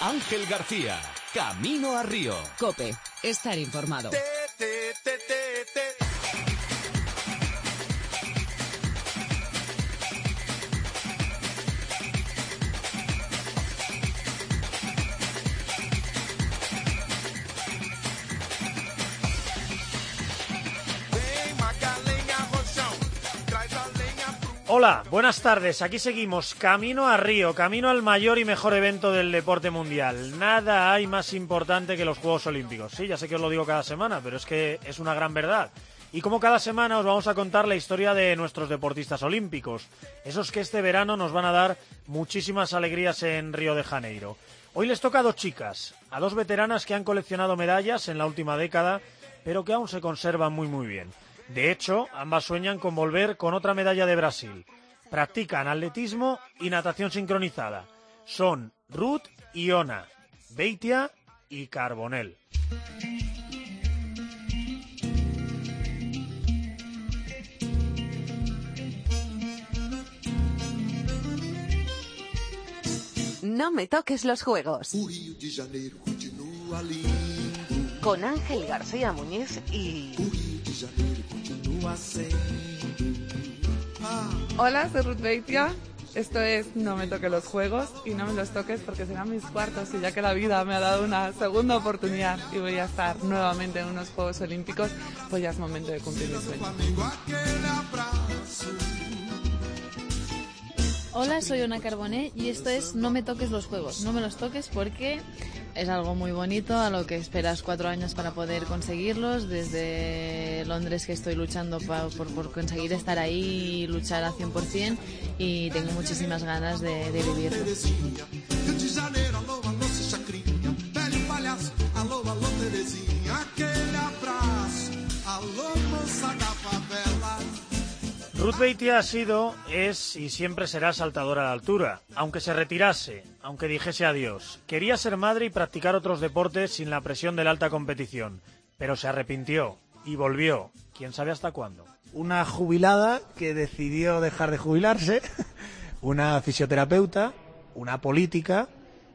Ángel García, Camino a Río. Cope, estar informado. Hola, buenas tardes. Aquí seguimos. Camino a Río, camino al mayor y mejor evento del deporte mundial. Nada hay más importante que los Juegos Olímpicos. Sí, ya sé que os lo digo cada semana, pero es que es una gran verdad. Y como cada semana os vamos a contar la historia de nuestros deportistas olímpicos, esos que este verano nos van a dar muchísimas alegrías en Río de Janeiro. Hoy les toca a dos chicas, a dos veteranas que han coleccionado medallas en la última década, pero que aún se conservan muy muy bien. De hecho, ambas sueñan con volver con otra medalla de Brasil. Practican atletismo y natación sincronizada. Son Ruth y Ona, Beitia y Carbonell. No me toques los juegos. Con Ángel García Muñiz y Hola, soy Ruth Beitia. Esto es No me toques los juegos y no me los toques porque serán mis cuartos y ya que la vida me ha dado una segunda oportunidad y voy a estar nuevamente en unos Juegos Olímpicos, pues ya es momento de cumplir mi sueño. Hola, soy Ona Carboné y esto es No me toques los juegos. No me los toques porque es algo muy bonito, a lo que esperas cuatro años para poder conseguirlos. Desde Londres que estoy luchando por conseguir estar ahí y luchar al 100% y tengo muchísimas ganas de, de vivirlo. Ruth Beitia ha sido, es y siempre será saltadora de altura. Aunque se retirase, aunque dijese adiós, quería ser madre y practicar otros deportes sin la presión de la alta competición. Pero se arrepintió y volvió. ¿Quién sabe hasta cuándo? Una jubilada que decidió dejar de jubilarse, una fisioterapeuta, una política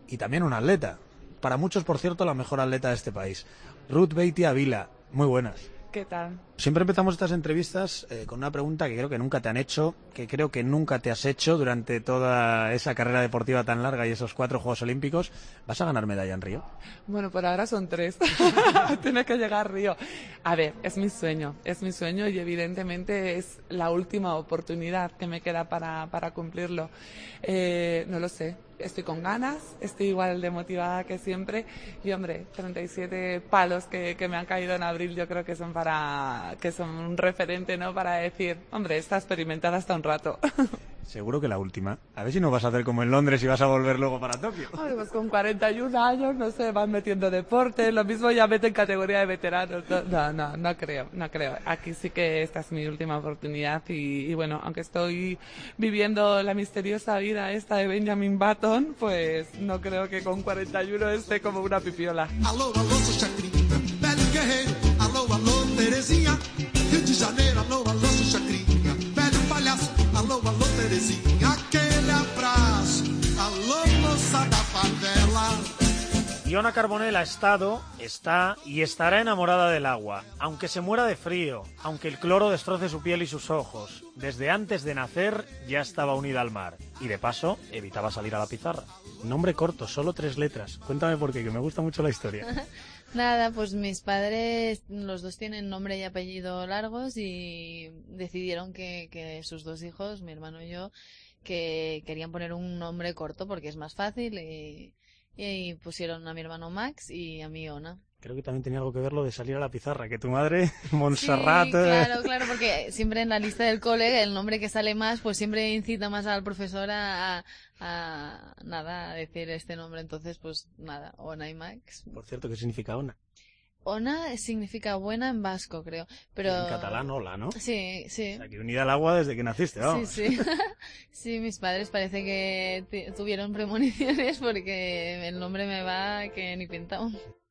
y también una atleta. Para muchos, por cierto, la mejor atleta de este país. Ruth Beitia Vila. Muy buenas. ¿Qué tal? Siempre empezamos estas entrevistas eh, con una pregunta que creo que nunca te han hecho, que creo que nunca te has hecho durante toda esa carrera deportiva tan larga y esos cuatro Juegos Olímpicos. ¿Vas a ganar medalla en Río? Bueno, por ahora son tres. Tiene que llegar a Río. A ver, es mi sueño, es mi sueño y evidentemente es la última oportunidad que me queda para, para cumplirlo. Eh, no lo sé, estoy con ganas, estoy igual de motivada que siempre y hombre, 37 palos que, que me han caído en abril yo creo que son para, que son un referente, ¿no? Para decir, hombre, está experimentada hasta un rato. Seguro que la última. A ver si no vas a hacer como en Londres y vas a volver luego para Tokio. Ay, pues con 41 años, no sé, van metiendo deporte, lo mismo ya meten categoría de veteranos. No, no, no, no creo, no creo. Aquí sí que esta es mi última oportunidad y, y bueno, aunque estoy viviendo la misteriosa vida esta de Benjamin Button, pues no creo que con 41 esté como una pipiola. Alô, alô, sou Chacrinha, Terezinha. Rio de Janeiro, alô, alô, sou Chacrinha, velho palhaço. Alô, alô, Terezinha. Aquele abraço. Alô, moça da favela. Iona Carbonell ha estado, está y estará enamorada del agua, aunque se muera de frío, aunque el cloro destroce su piel y sus ojos. Desde antes de nacer ya estaba unida al mar y de paso evitaba salir a la pizarra. Nombre corto, solo tres letras. Cuéntame por qué, que me gusta mucho la historia. Nada, pues mis padres, los dos tienen nombre y apellido largos y decidieron que, que sus dos hijos, mi hermano y yo, que querían poner un nombre corto porque es más fácil y, y pusieron a mi hermano Max y a mí Ona. Creo que también tenía algo que ver lo de salir a la pizarra, que tu madre, Montserrat... Sí, claro, claro, porque siempre en la lista del cole el nombre que sale más, pues siempre incita más al profesor a, a- a, nada, a decir este nombre. Entonces, pues nada, Ona y Max. Por cierto, ¿qué significa ona? Ona significa buena en vasco, creo. Pero... En catalán, hola, ¿no? Sí, sí. O sea, que unida al agua desde que naciste, vamos. Sí, sí. sí, mis padres parece que tuvieron premoniciones porque el nombre me va que ni pintado.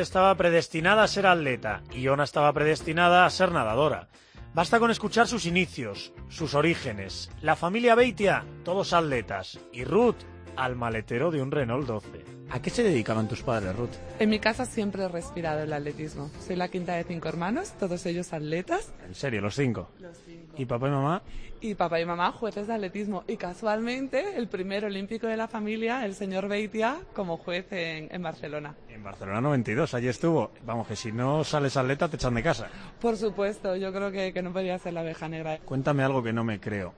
estaba predestinada a ser atleta y Ona estaba predestinada a ser nadadora. Basta con escuchar sus inicios, sus orígenes. La familia Beitia, todos atletas. Y Ruth, al maletero de un Renault 12. ¿A qué se dedicaban tus padres, Ruth? En mi casa siempre he respirado el atletismo. Soy la quinta de cinco hermanos, todos ellos atletas. En serio, los cinco. Los cinco. ¿Y papá y mamá? Y papá y mamá jueces de atletismo. Y casualmente, el primer olímpico de la familia, el señor Beitia, como juez en, en Barcelona. En Barcelona 92, allí estuvo. Vamos, que si no sales atleta te echan de casa. Por supuesto, yo creo que, que no podía ser la abeja negra. Cuéntame algo que no me creo.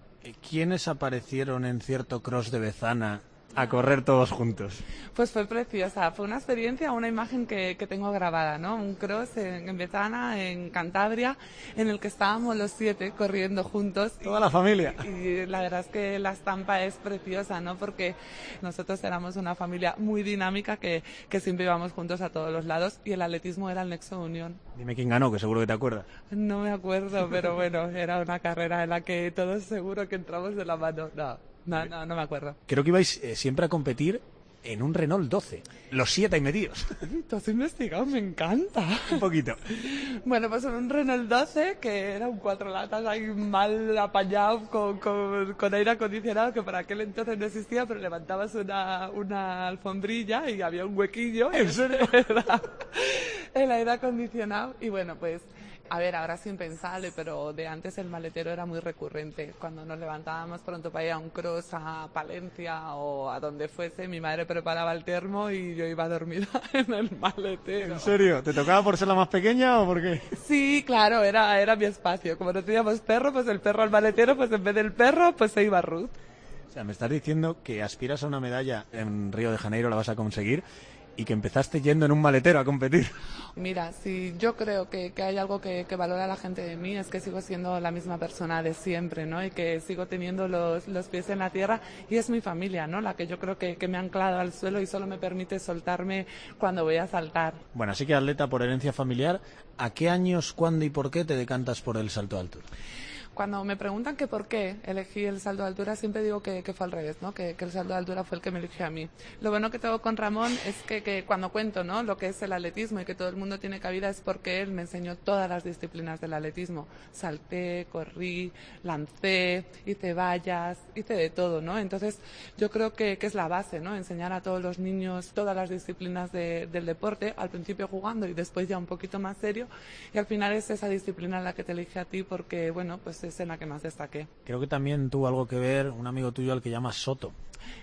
¿Quiénes aparecieron en cierto cross de Bezana a correr todos juntos? Pues fue preciosa, fue una experiencia, una imagen que, que tengo grabada, ¿no? Un cross en, en Betana, en Cantabria, en el que estábamos los siete corriendo juntos. Toda la familia. Y la verdad es que la estampa es preciosa, ¿no? Porque nosotros éramos una familia muy dinámica que, que siempre íbamos juntos a todos los lados y el atletismo era el nexo de unión. Dime quién ganó, que seguro que te acuerdas. No me acuerdo, pero bueno, era una carrera en la que todos seguro que entramos de la mano. No, no, no, no me acuerdo. Creo que ibais eh, siempre a competir en un Renault 12. Los siete ahí metidos. Has investigado, me encanta. un poquito. Bueno, pues en un Renault 12 que era un cuatro latas ahí mal apañado con, con, con aire acondicionado que para aquel entonces no existía, pero levantabas una, una alfombrilla y había un huequillo. ¿En serio? Era el aire acondicionado y bueno, pues a ver, ahora es impensable, pero de antes el maletero era muy recurrente. Cuando nos levantábamos pronto para ir a un cross a Palencia o a donde fuese, mi madre preparaba el termo y yo iba dormida en el maletero. ¿En serio? ¿Te tocaba por ser la más pequeña o por qué? Sí, claro, era, era mi espacio. Como no teníamos perro, pues el perro al maletero, pues en vez del perro, pues se iba Ruth. O sea, me estás diciendo que aspiras a una medalla en Río de Janeiro, la vas a conseguir, y que empezaste yendo en un maletero a competir. Mira, si yo creo que, que hay algo que, que, valora la gente de mí es que sigo siendo la misma persona de siempre, ¿no? Y que sigo teniendo los, los pies en la tierra y es mi familia, ¿no? La que yo creo que, que me ha anclado al suelo y solo me permite soltarme cuando voy a saltar. Bueno, así que atleta por herencia familiar, ¿a qué años, cuándo y por qué te decantas por el salto de altura? Cuando me preguntan que por qué elegí el salto de altura, siempre digo que, fue al revés, ¿no? Que, el salto de altura fue el que me eligió a mí. Lo bueno que tengo con Ramón es que, cuando cuento, ¿no? Lo que es el atletismo y que todo el mundo tiene cabida es porque él me enseñó todas las disciplinas del atletismo. Salté, corrí, lancé, hice vallas, hice de todo, ¿no? Entonces, yo creo que, es la base, ¿no? Enseñar a todos los niños todas las disciplinas de, del deporte, al principio jugando y después ya un poquito más serio. Y al final es esa disciplina la que te elige a ti porque, bueno, pues es en la que más destaqué. Creo que también tuvo algo que ver un amigo tuyo al que llamas Soto.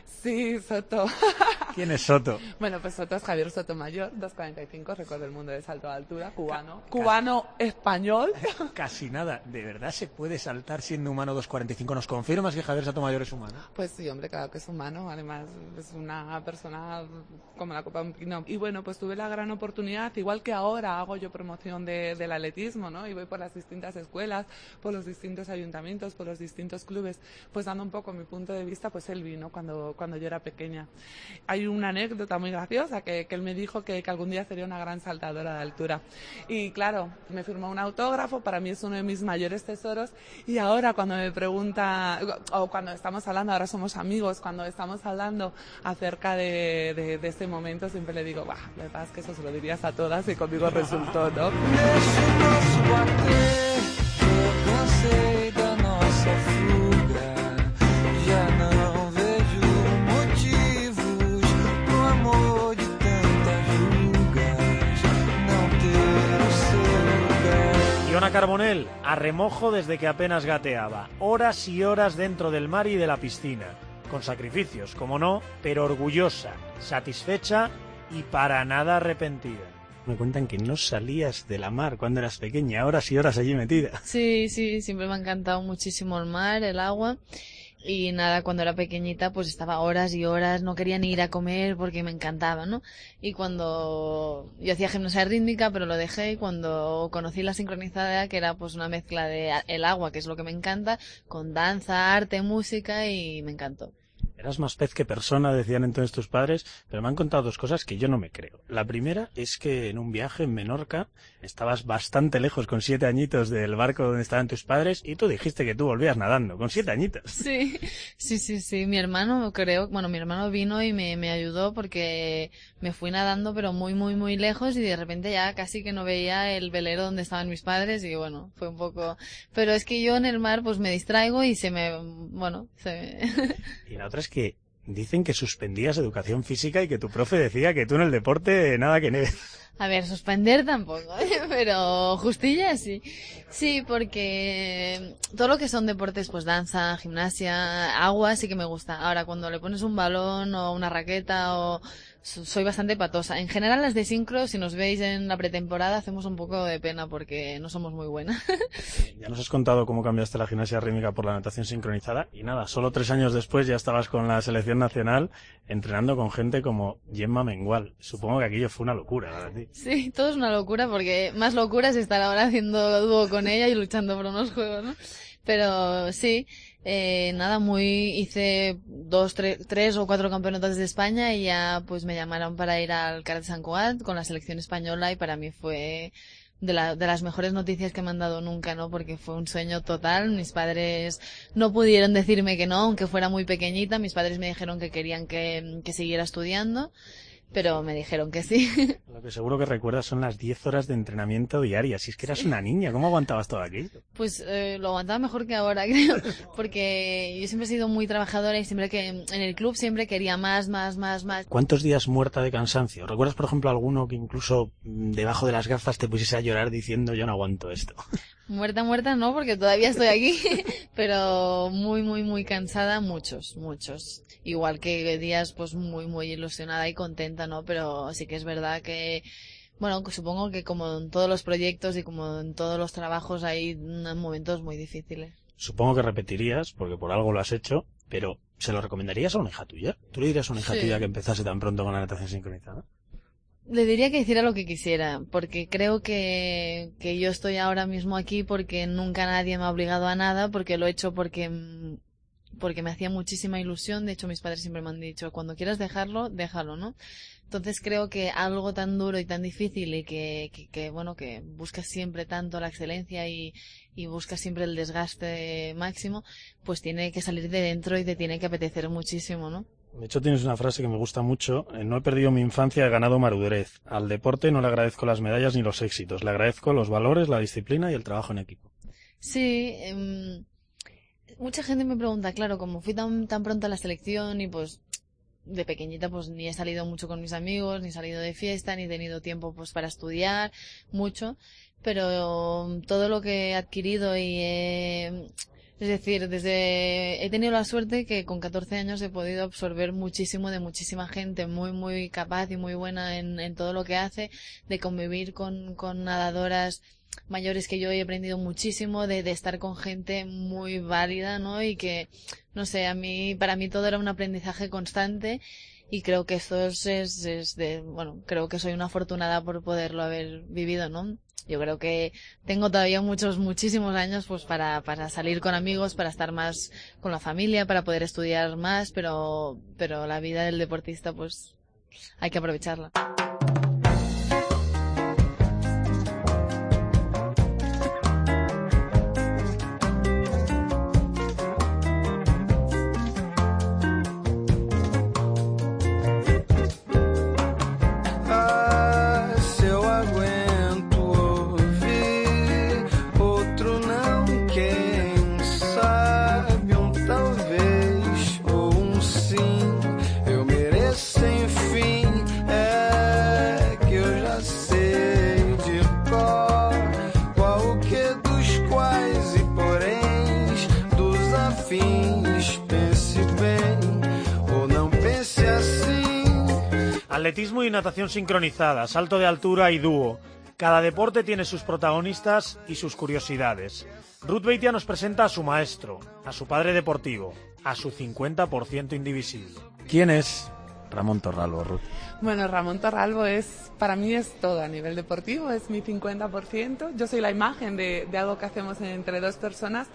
Sí, Soto. ¿Quién es Soto? Bueno, pues Soto es Javier Sotomayor, 245, récord del mundo de salto de altura, cubano. Ca cubano español. Casi nada. ¿De verdad se puede saltar siendo humano 245? ¿Nos confirmas que Javier Sotomayor es humano? Pues sí, hombre, claro que es humano. Además, es una persona como la copa de un pino. Y bueno, pues tuve la gran oportunidad, igual que ahora hago yo promoción de, del atletismo, ¿no? Y voy por las distintas escuelas, por los distintos ayuntamientos, por los distintos clubes, pues dando un poco mi punto de vista, pues él vino cuando, cuando yo era pequeña. Hay una anécdota muy graciosa que, él me dijo que, algún día sería una gran saltadora de altura. Y claro, me firmó un autógrafo, para mí es uno de mis mayores tesoros. Y ahora cuando me pregunta, o cuando estamos hablando, ahora somos amigos, cuando estamos hablando acerca de este momento, siempre le digo, bah, la verdad es que eso se lo dirías a todas y conmigo resultó, ¿no? Iona Carbonell, a remojo desde que apenas gateaba, horas y horas dentro del mar y de la piscina, con sacrificios, como no, pero orgullosa, satisfecha y para nada arrepentida. Me cuentan que no salías de la mar cuando eras pequeña, horas y horas allí metida. Sí, sí, siempre me ha encantado muchísimo el mar, el agua. Y nada, cuando era pequeñita pues estaba horas y horas, no quería ni ir a comer porque me encantaba, ¿no? Y cuando yo hacía gimnasia rítmica, pero lo dejé y cuando conocí la sincronizada, que era pues una mezcla de el agua, que es lo que me encanta, con danza, arte, música y me encantó. Eras más pez que persona, decían entonces tus padres, pero me han contado dos cosas que yo no me creo. La primera es que en un viaje en Menorca estabas bastante lejos con siete añitos del barco donde estaban tus padres y tú dijiste que tú volvías nadando con siete añitos. Sí, sí, sí, sí. Mi hermano, creo, bueno, mi hermano vino y me, me ayudó porque me fui nadando, pero muy, muy, muy lejos y de repente ya casi que no veía el velero donde estaban mis padres y bueno, fue un poco... Pero es que yo en el mar pues me distraigo y se me, bueno, se me... Y la otra es que dicen que suspendías educación física y que tu profe decía que tú en el deporte nada que ne. A ver, suspender tampoco, ¿eh? pero justilla sí. Sí, porque todo lo que son deportes, pues danza, gimnasia, agua, sí que me gusta. Ahora, cuando le pones un balón o una raqueta o soy bastante patosa. En general las de sincro, si nos veis en la pretemporada, hacemos un poco de pena porque no somos muy buenas. Ya nos has contado cómo cambiaste la gimnasia rítmica por la natación sincronizada y nada, solo tres años después ya estabas con la selección nacional entrenando con gente como Gemma Mengual. Supongo que aquello fue una locura para ti. Sí, todo es una locura porque más locura es estar ahora haciendo dúo con ella y luchando por unos juegos, ¿no? Pero sí, eh, nada, muy, hice dos, tre- tres o cuatro campeonatos de España y ya pues me llamaron para ir al Karate San Cugat con la selección española y para mí fue de, la- de las mejores noticias que me han dado nunca, ¿no? Porque fue un sueño total. Mis padres no pudieron decirme que no, aunque fuera muy pequeñita. Mis padres me dijeron que querían que, que siguiera estudiando, pero me dijeron que sí. Lo que seguro que recuerdas son las 10 horas de entrenamiento diarias. Si es que eras una niña, ¿cómo aguantabas todo aquí? Pues eh, lo aguantaba mejor que ahora, creo, porque yo siempre he sido muy trabajadora y siempre que en el club siempre quería más, más, más, más. ¿Cuántos días muerta de cansancio? ¿Recuerdas, por ejemplo, alguno que incluso mm, debajo de las gafas te pusiese a llorar diciendo yo no aguanto esto? Muerta, muerta no, porque todavía estoy aquí, pero muy, muy, muy cansada, muchos, muchos. Igual que días pues muy, muy ilusionada y contenta, ¿no? Pero sí que es verdad que, bueno, supongo que como en todos los proyectos y como en todos los trabajos hay momentos muy difíciles. Supongo que repetirías, porque por algo lo has hecho, pero ¿se lo recomendarías a una hija tuya? ¿Tú le dirías a una hija Sí. tuya que empezase tan pronto con la natación sincronizada? Le diría que hiciera lo que quisiera, porque creo que, que yo estoy ahora mismo aquí porque nunca nadie me ha obligado a nada, porque lo he hecho porque, porque me hacía muchísima ilusión. De hecho, mis padres siempre me han dicho, cuando quieras dejarlo, déjalo, ¿no? Entonces creo que algo tan duro y tan difícil y que, que, que, bueno, que buscas siempre tanto la excelencia y, y buscas siempre el desgaste máximo, pues tiene que salir de dentro y te tiene que apetecer muchísimo, ¿no? De hecho, tienes una frase que me gusta mucho. eh, No he perdido mi infancia, he ganado madurez. Al deporte no le agradezco las medallas ni los éxitos. Le agradezco los valores, la disciplina y el trabajo en equipo. Sí, em, mucha gente me pregunta, claro, como fui tan, tan pronto a la selección y pues de pequeñita pues ni he salido mucho con mis amigos, ni he salido de fiesta, ni he tenido tiempo pues para estudiar mucho, pero um, todo lo que he adquirido y he- es decir, desde he tenido la suerte que con 14 años he podido absorber muchísimo de muchísima gente muy muy capaz y muy buena en, todo lo que hace, de convivir con, con nadadoras mayores que yo he aprendido muchísimo de, de estar con gente muy válida, ¿no? Y que, no sé, a mí, para mí todo era un aprendizaje constante y creo que eso es, es, es de, bueno, creo que soy una afortunada por poderlo haber vivido, ¿no? Yo creo que tengo todavía muchos, muchísimos años pues para, para salir con amigos, para estar más con la familia, para poder estudiar más, pero, pero la vida del deportista pues hay que aprovecharla. Dos afins. Pense bem ou não pense assim. Atletismo y natación sincronizada, salto de altura y dúo. Cada deporte tiene sus protagonistas y sus curiosidades. Ruth Beitia nos presenta a su maestro, a su padre deportivo, a su 50% indivisible. ¿Quién es Ramón Torralbo, Ruth? Bueno, Ramón Torralbo es, para mí es todo a nivel deportivo, es mi 50%. Yo soy la imagen de, algo que hacemos entre dos personas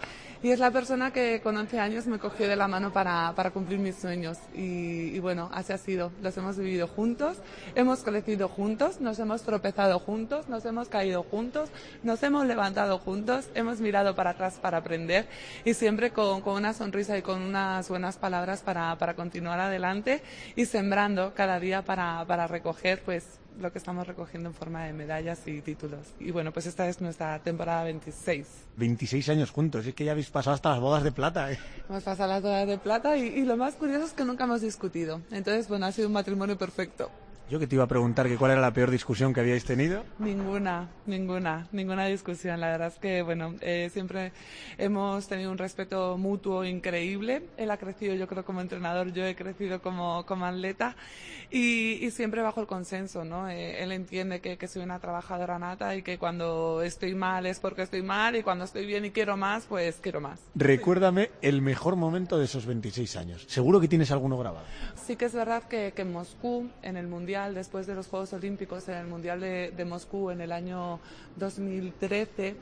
y es la persona que con 11 años me cogió de la mano para, cumplir mis sueños. Y, bueno, así ha sido. Los hemos vivido juntos, hemos crecido juntos, nos hemos tropezado juntos, nos hemos caído juntos, nos hemos levantado juntos, hemos mirado para atrás para aprender y siempre con, una sonrisa y con unas buenas palabras para continuar adelante y sembrando cada día para, para recoger pues lo que estamos recogiendo en forma de medallas y títulos. Y bueno, pues esta es nuestra temporada 26. 26 años juntos, es que ya habéis pasado hasta las bodas de plata. ¿eh? Hemos pasado las bodas de plata y, y lo más curioso es que nunca hemos discutido. Entonces, bueno, ha sido un matrimonio perfecto. Yo que te iba a preguntar que cuál era la peor discusión que habíais tenido. Ninguna, ninguna, ninguna discusión. La verdad es que, bueno, eh, siempre hemos tenido un respeto mutuo increíble. Él ha crecido, yo creo, como entrenador, yo he crecido como, como atleta y, y siempre bajo el consenso, ¿no? Eh, él entiende que, que soy una trabajadora nata y que cuando estoy mal es porque estoy mal y cuando estoy bien y quiero más, pues quiero más. Recuérdame el mejor momento de esos 26 años. Seguro que tienes alguno grabado. Sí que es verdad que, que en Moscú, en el Mundial, después de los Juegos Olímpicos, en el Mundial de, de Moscú en el año 2013,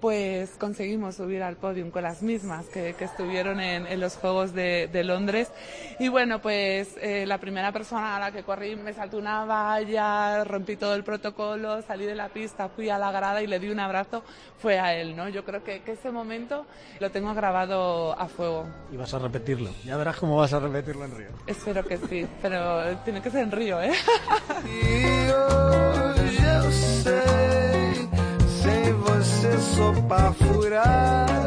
pues conseguimos subir al podium con las mismas que, que estuvieron en, en, los Juegos de, de, Londres. Y bueno, pues eh, la primera persona a la que corrí me saltó una valla, rompí todo el protocolo, salí de la pista, fui a la grada y le di un abrazo, fue a él, ¿no? Yo creo que, que ese momento lo tengo grabado a fuego. Y vas a repetirlo. Ya verás cómo vas a repetirlo en Río. Espero que sí, pero tiene que ser en Río, ¿eh? E hoje eu sei, sem você sopa furada.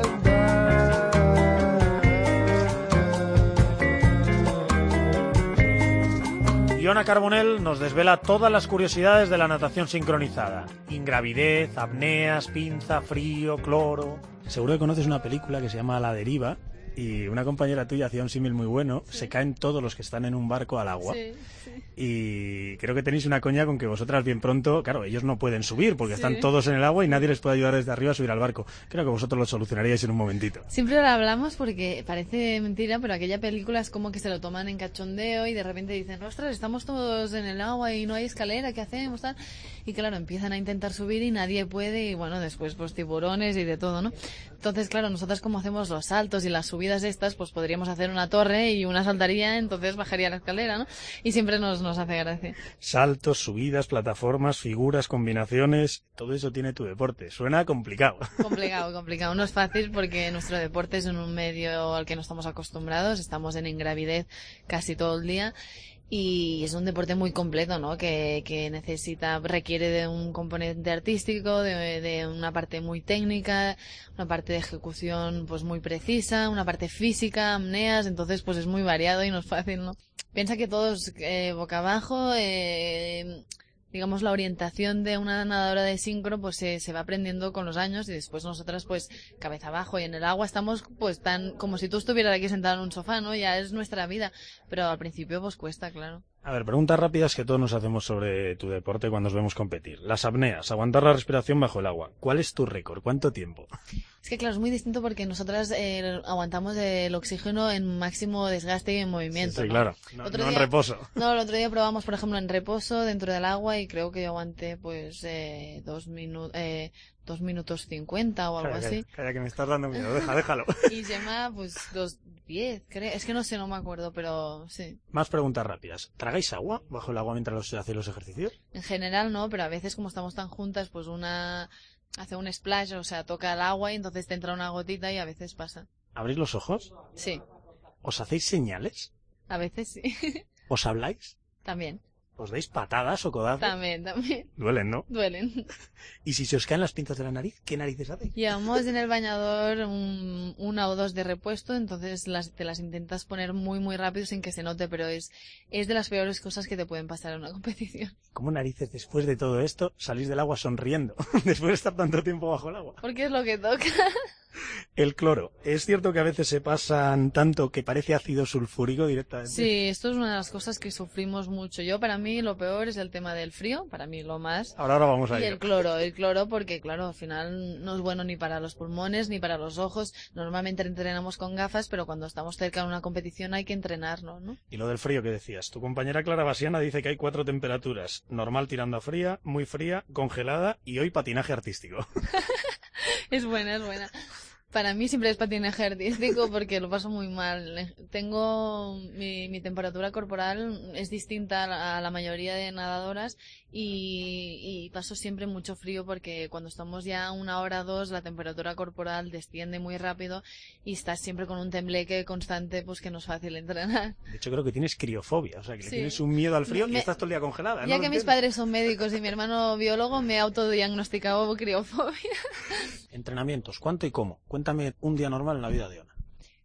Iona Carbonell nos desvela todas las curiosidades de la natación sincronizada. Ingravidez, apneas, pinza, frío, cloro... Seguro que conoces una película que se llama La Deriva y una compañera tuya hacía un símil muy bueno. Sí. Se caen todos los que están en un barco al agua. Sí, sí. Y creo que tenéis una coña con que vosotras bien pronto, claro, ellos no pueden subir porque están todos en el agua y nadie les puede ayudar desde arriba a subir al barco. Creo que vosotros lo solucionaríais en un momentito. Siempre lo hablamos porque parece mentira, pero aquella película es como que se lo toman en cachondeo y de repente dicen, ostras, estamos todos en el agua y no hay escalera, ¿qué hacemos? Tal? Y claro, empiezan a intentar subir y nadie puede y bueno, después pues tiburones y de todo, ¿no? Entonces, claro, nosotras como hacemos los saltos y las subidas estas, pues podríamos hacer una torre y una saltaría, entonces bajaría la escalera, ¿no? Y siempre nos, nos hace gracia. Saltos, subidas, plataformas, figuras, combinaciones, todo eso tiene tu deporte. Suena complicado. Complicado, complicado. No es fácil porque nuestro deporte es en un medio al que no estamos acostumbrados. Estamos en ingravidez casi todo el día. Y es un deporte muy completo, ¿no? Que, que necesita, requiere de un componente artístico, de, de una parte muy técnica, una parte de ejecución pues muy precisa, una parte física, amneas, entonces pues es muy variado y no es fácil, ¿no? Piensa que todos eh, boca abajo, eh, digamos, la orientación de una nadadora de sincro, pues se, se va aprendiendo con los años y después nosotras, pues, cabeza abajo y en el agua estamos, pues, tan, como si tú estuvieras aquí sentado en un sofá, ¿no? Ya es nuestra vida. Pero al principio, pues, cuesta, claro. A ver, preguntas rápidas que todos nos hacemos sobre tu deporte cuando nos vemos competir. Las apneas, aguantar la respiración bajo el agua. ¿Cuál es tu récord? ¿Cuánto tiempo? Es que claro, es muy distinto porque nosotras eh, aguantamos el oxígeno en máximo desgaste y en movimiento. Sí, ¿no? claro. No, Otro no en día- reposo. No, el otro día probamos, por ejemplo, en reposo dentro del agua y creo que yo aguanté pues eh, dos, minu eh, dos minutos cincuenta o algo Calla, así. calla, calla, que me estás dando miedo. Deja, déjalo. Y Gemma, pues dos diez, creo. Es que no sé, no me acuerdo, pero sí. Más preguntas rápidas. ¿Tragáis agua bajo el agua mientras los, hacéis los ejercicios? En general no, pero a veces como estamos tan juntas, pues una hace un splash, o sea, toca el agua y entonces te entra una gotita y a veces pasa. ¿Abrís los ojos? Sí, ¿Os hacéis señales? a veces sí. ¿Os habláis? también, ¿Os dais patadas o codazos? también, también. Duelen, ¿no? Duelen. ¿Y si se os caen las pinzas de la nariz, qué narices hacéis? Llevamos en el bañador un- una o dos de repuesto, entonces las, te las intentas poner muy, muy rápido sin que se note, pero es, es de las peores cosas que te pueden pasar en una competición. ¿Cómo narices después de todo esto salís del agua sonriendo? después de estar tanto tiempo bajo el agua. Porque es lo que toca. El cloro. ¿Es cierto que a veces se pasan tanto que parece ácido sulfúrico directamente? Sí, esto es una de las cosas que sufrimos mucho. Yo, para mí, lo peor es el tema del frío, para mí lo más. Ahora, ahora vamos a Y el cloro, el cloro, porque claro, al final no es bueno ni para los pulmones ni para los ojos. Normalmente entrenamos con gafas, pero cuando estamos cerca de una competición hay que entrenarlo, ¿no? Y lo del frío que decías. Tu compañera Clara Basiana dice que hay cuatro temperaturas. Normal tirando a fría, muy fría, congelada y hoy patinaje artístico. Es buena, es buena. Para mí siempre es patinaje artístico porque lo paso muy mal. Tengo mi, mi temperatura corporal es distinta a la, mayoría de nadadoras y, y paso siempre mucho frío porque cuando estamos ya una hora o dos la temperatura corporal desciende muy rápido y estás siempre con un tembleque constante pues que no es fácil entrenar. De hecho, creo que tienes criofobia. O sea, que le tienes un miedo al frío y estás todo el día congelada. Ya ¿no? que mis padres son médicos y mi hermano biólogo me he autodiagnosticado criofobia. Entrenamientos. ¿Cuánto y cómo? Cuéntame un día normal en la vida de Ona.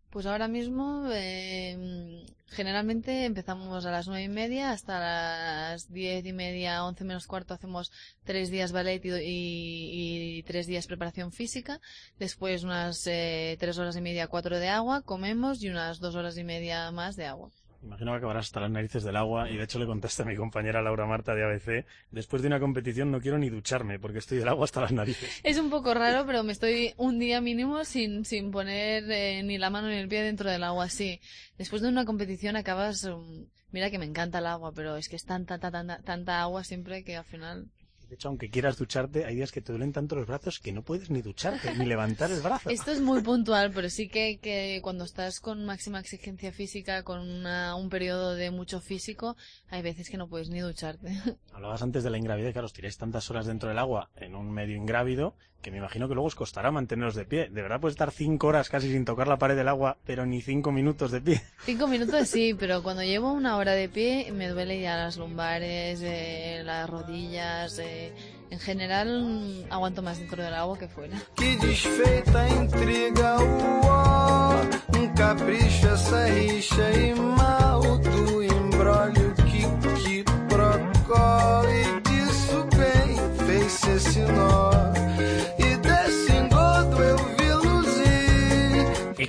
Pues ahora mismo, eh, generalmente empezamos a las nueve y media hasta las diez y media, once menos cuarto hacemos tres días ballet y, y- y tres días preparación física. Después unas eh, tres horas y media, cuatro de agua, comemos y unas dos horas y media más de agua. Imagino que acabarás hasta las narices del agua y de hecho le contaste a mi compañera Laura Marta de ABC, después de una competición no quiero ni ducharme porque estoy del agua hasta las narices. Es un poco raro, pero me estoy un día mínimo sin, sin poner eh, ni la mano ni el pie dentro del agua, sí. Después de una competición acabas... um, mira que me encanta el agua, pero es que es tanta, tanta, tanta, tanta agua siempre que al final... De hecho, aunque quieras ducharte, hay días que te duelen tanto los brazos que no puedes ni ducharte, ni levantar el brazo. Esto es muy puntual, pero sí que, que cuando estás con máxima exigencia física, con una- un periodo de mucho físico, hay veces que no puedes ni ducharte. Hablabas antes de la ingravidez, claro, os tiráis tantas horas dentro del agua en un medio ingrávido que me imagino que luego os costará manteneros de pie. De verdad puedes estar cinco horas casi sin tocar la pared del agua, pero ni cinco minutos de pie. Cinco minutos sí, pero cuando llevo una hora de pie me duele ya las lumbares, eh, las rodillas. eh, en general aguanto más dentro del agua que fuera. Que desfeita intriga, uó, um capricho essa rixa e mal do embrólio que e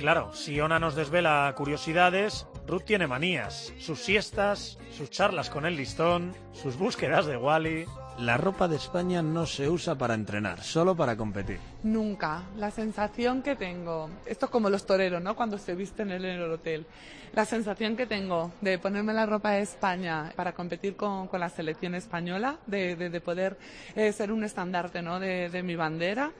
claro, si Ona nos desvela curiosidades, Ruth tiene manías. Sus siestas, sus charlas con el listón, sus búsquedas de Wally. La ropa de España no se usa para entrenar, solo para competir. Nunca. La sensación que tengo, esto es como los toreros, ¿no? Cuando se visten en el hotel. La sensación que tengo de ponerme la ropa de España para competir con, con la selección española, de, de- de poder eh, ser un estandarte, ¿no? De, de mi bandera.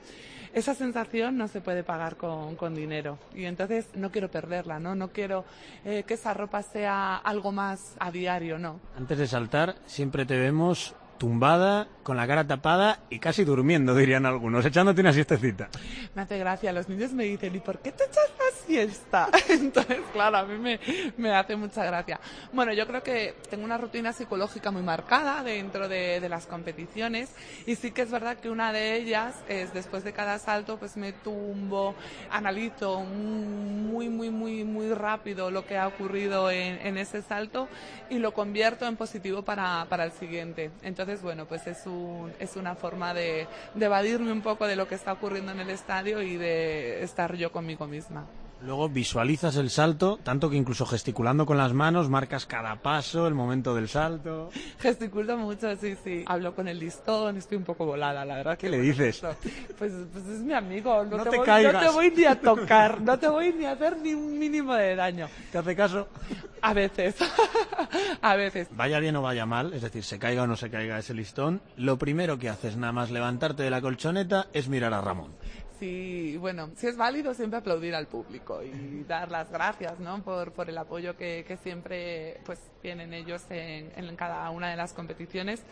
Esa sensación no se puede pagar con, con dinero y entonces no quiero perderla, ¿no? No quiero eh, que esa ropa sea algo más a diario, ¿no? Antes de saltar, siempre te vemos tumbada, con la cara tapada y casi durmiendo, dirían algunos, echándote una siestecita. Me hace gracia, los niños me dicen, ¿y por qué te echas la siesta? Entonces, claro, a mí me, me hace mucha gracia. Bueno, yo creo que tengo una rutina psicológica muy marcada dentro de, las competiciones y sí que es verdad que una de ellas es después de cada salto, pues me tumbo, analizo muy, muy, muy, muy rápido lo que ha ocurrido en, en ese salto y lo convierto en positivo para, para el siguiente. Entonces, bueno, pues es, un, es una forma de, de evadirme un poco de lo que está ocurriendo en el estadio y de estar yo conmigo misma. Luego visualizas el salto, tanto que incluso gesticulando con las manos, marcas cada paso, el momento del salto. Gesticulo mucho, sí, sí. Hablo con el listón, estoy un poco volada, la verdad. ¿Qué le dices? Pues, pues es mi amigo, no, No te, te voy, caigas. no te voy ni a tocar, no te voy ni a hacer ni un mínimo de daño. ¿Te hace caso? A veces, a veces. Vaya bien o vaya mal, es decir, se caiga o no se caiga ese listón, lo primero que haces nada más levantarte de la colchoneta es mirar a Ramón. Sí, bueno, si es válido siempre aplaudir al público y dar las gracias, ¿no? Por, por el apoyo que, que siempre pues tienen ellos en, en cada una de las competiciones.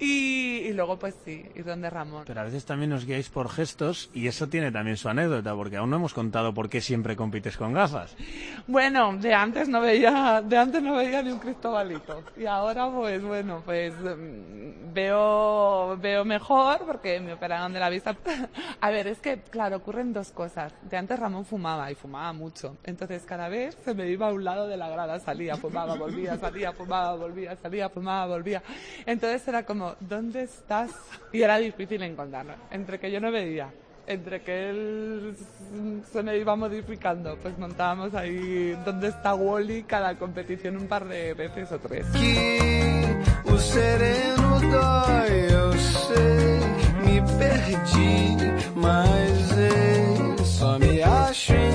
Y, y luego pues sí, ir donde Ramón. Pero a veces también os guiáis por gestos y eso tiene también su anécdota, porque aún no hemos contado por qué siempre compites con gafas. Bueno, de antes no veía, de antes no veía ni un cristobalito. Y ahora pues bueno, pues mm, veo, veo mejor porque me operaron de la vista. A ver, es que claro, ocurren dos cosas. De antes Ramón fumaba y fumaba mucho. Entonces cada vez se me iba a un lado de la grada, salía, fumaba, volvía, salía, fumaba, volvía, salía, fumaba, volvía. Entonces era como, ¿dónde estás? Y era difícil encontrarlo. Entre que yo no veía entre que él se me iba modificando, pues montábamos ahí donde está Wally cada competición un par de veces o tres. Perdi, mas só me acho ti.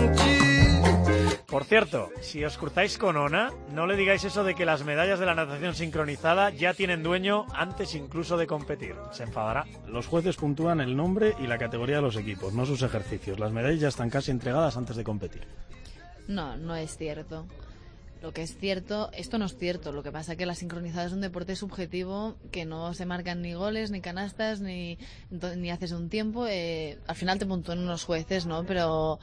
Por cierto, si os cruzáis con Ona, no le digáis eso de que las medallas de la natación sincronizada ya tienen dueño antes incluso de competir. Se enfadará. Los jueces puntúan el nombre y la categoría de los equipos, no sus ejercicios. Las medallas ya están casi entregadas antes de competir. No, no es cierto. Lo que es cierto, esto no es cierto. Lo que pasa es que la sincronizada es un deporte subjetivo que no se marcan ni goles, ni canastas, ni, ni haces un tiempo. eh, al final te puntúan unos jueces, ¿no? Pero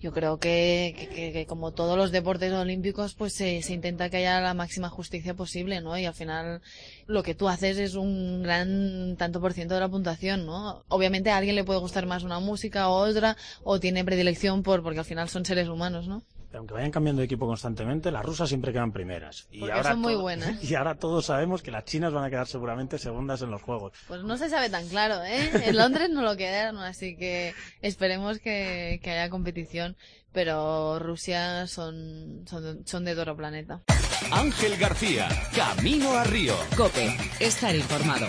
yo creo que, que- que- como todos los deportes olímpicos, pues se, se intenta que haya la máxima justicia posible, ¿no? Y al final lo que tú haces es un gran tanto por ciento de la puntuación, ¿no? Obviamente a alguien le puede gustar más una música o otra, o tiene predilección por, porque al final son seres humanos, ¿no? Aunque vayan cambiando de equipo constantemente, las rusas siempre quedan primeras. Y Porque ahora son muy todo- buenas. Y ahora todos sabemos que las chinas van a quedar seguramente segundas en los juegos. Pues no se sabe tan claro, ¿eh? En Londres no lo quedaron, así que esperemos que, que haya competición. Pero Rusia son, son, son de otro planeta. Ángel García, Camino a Río. Cope, estar informado.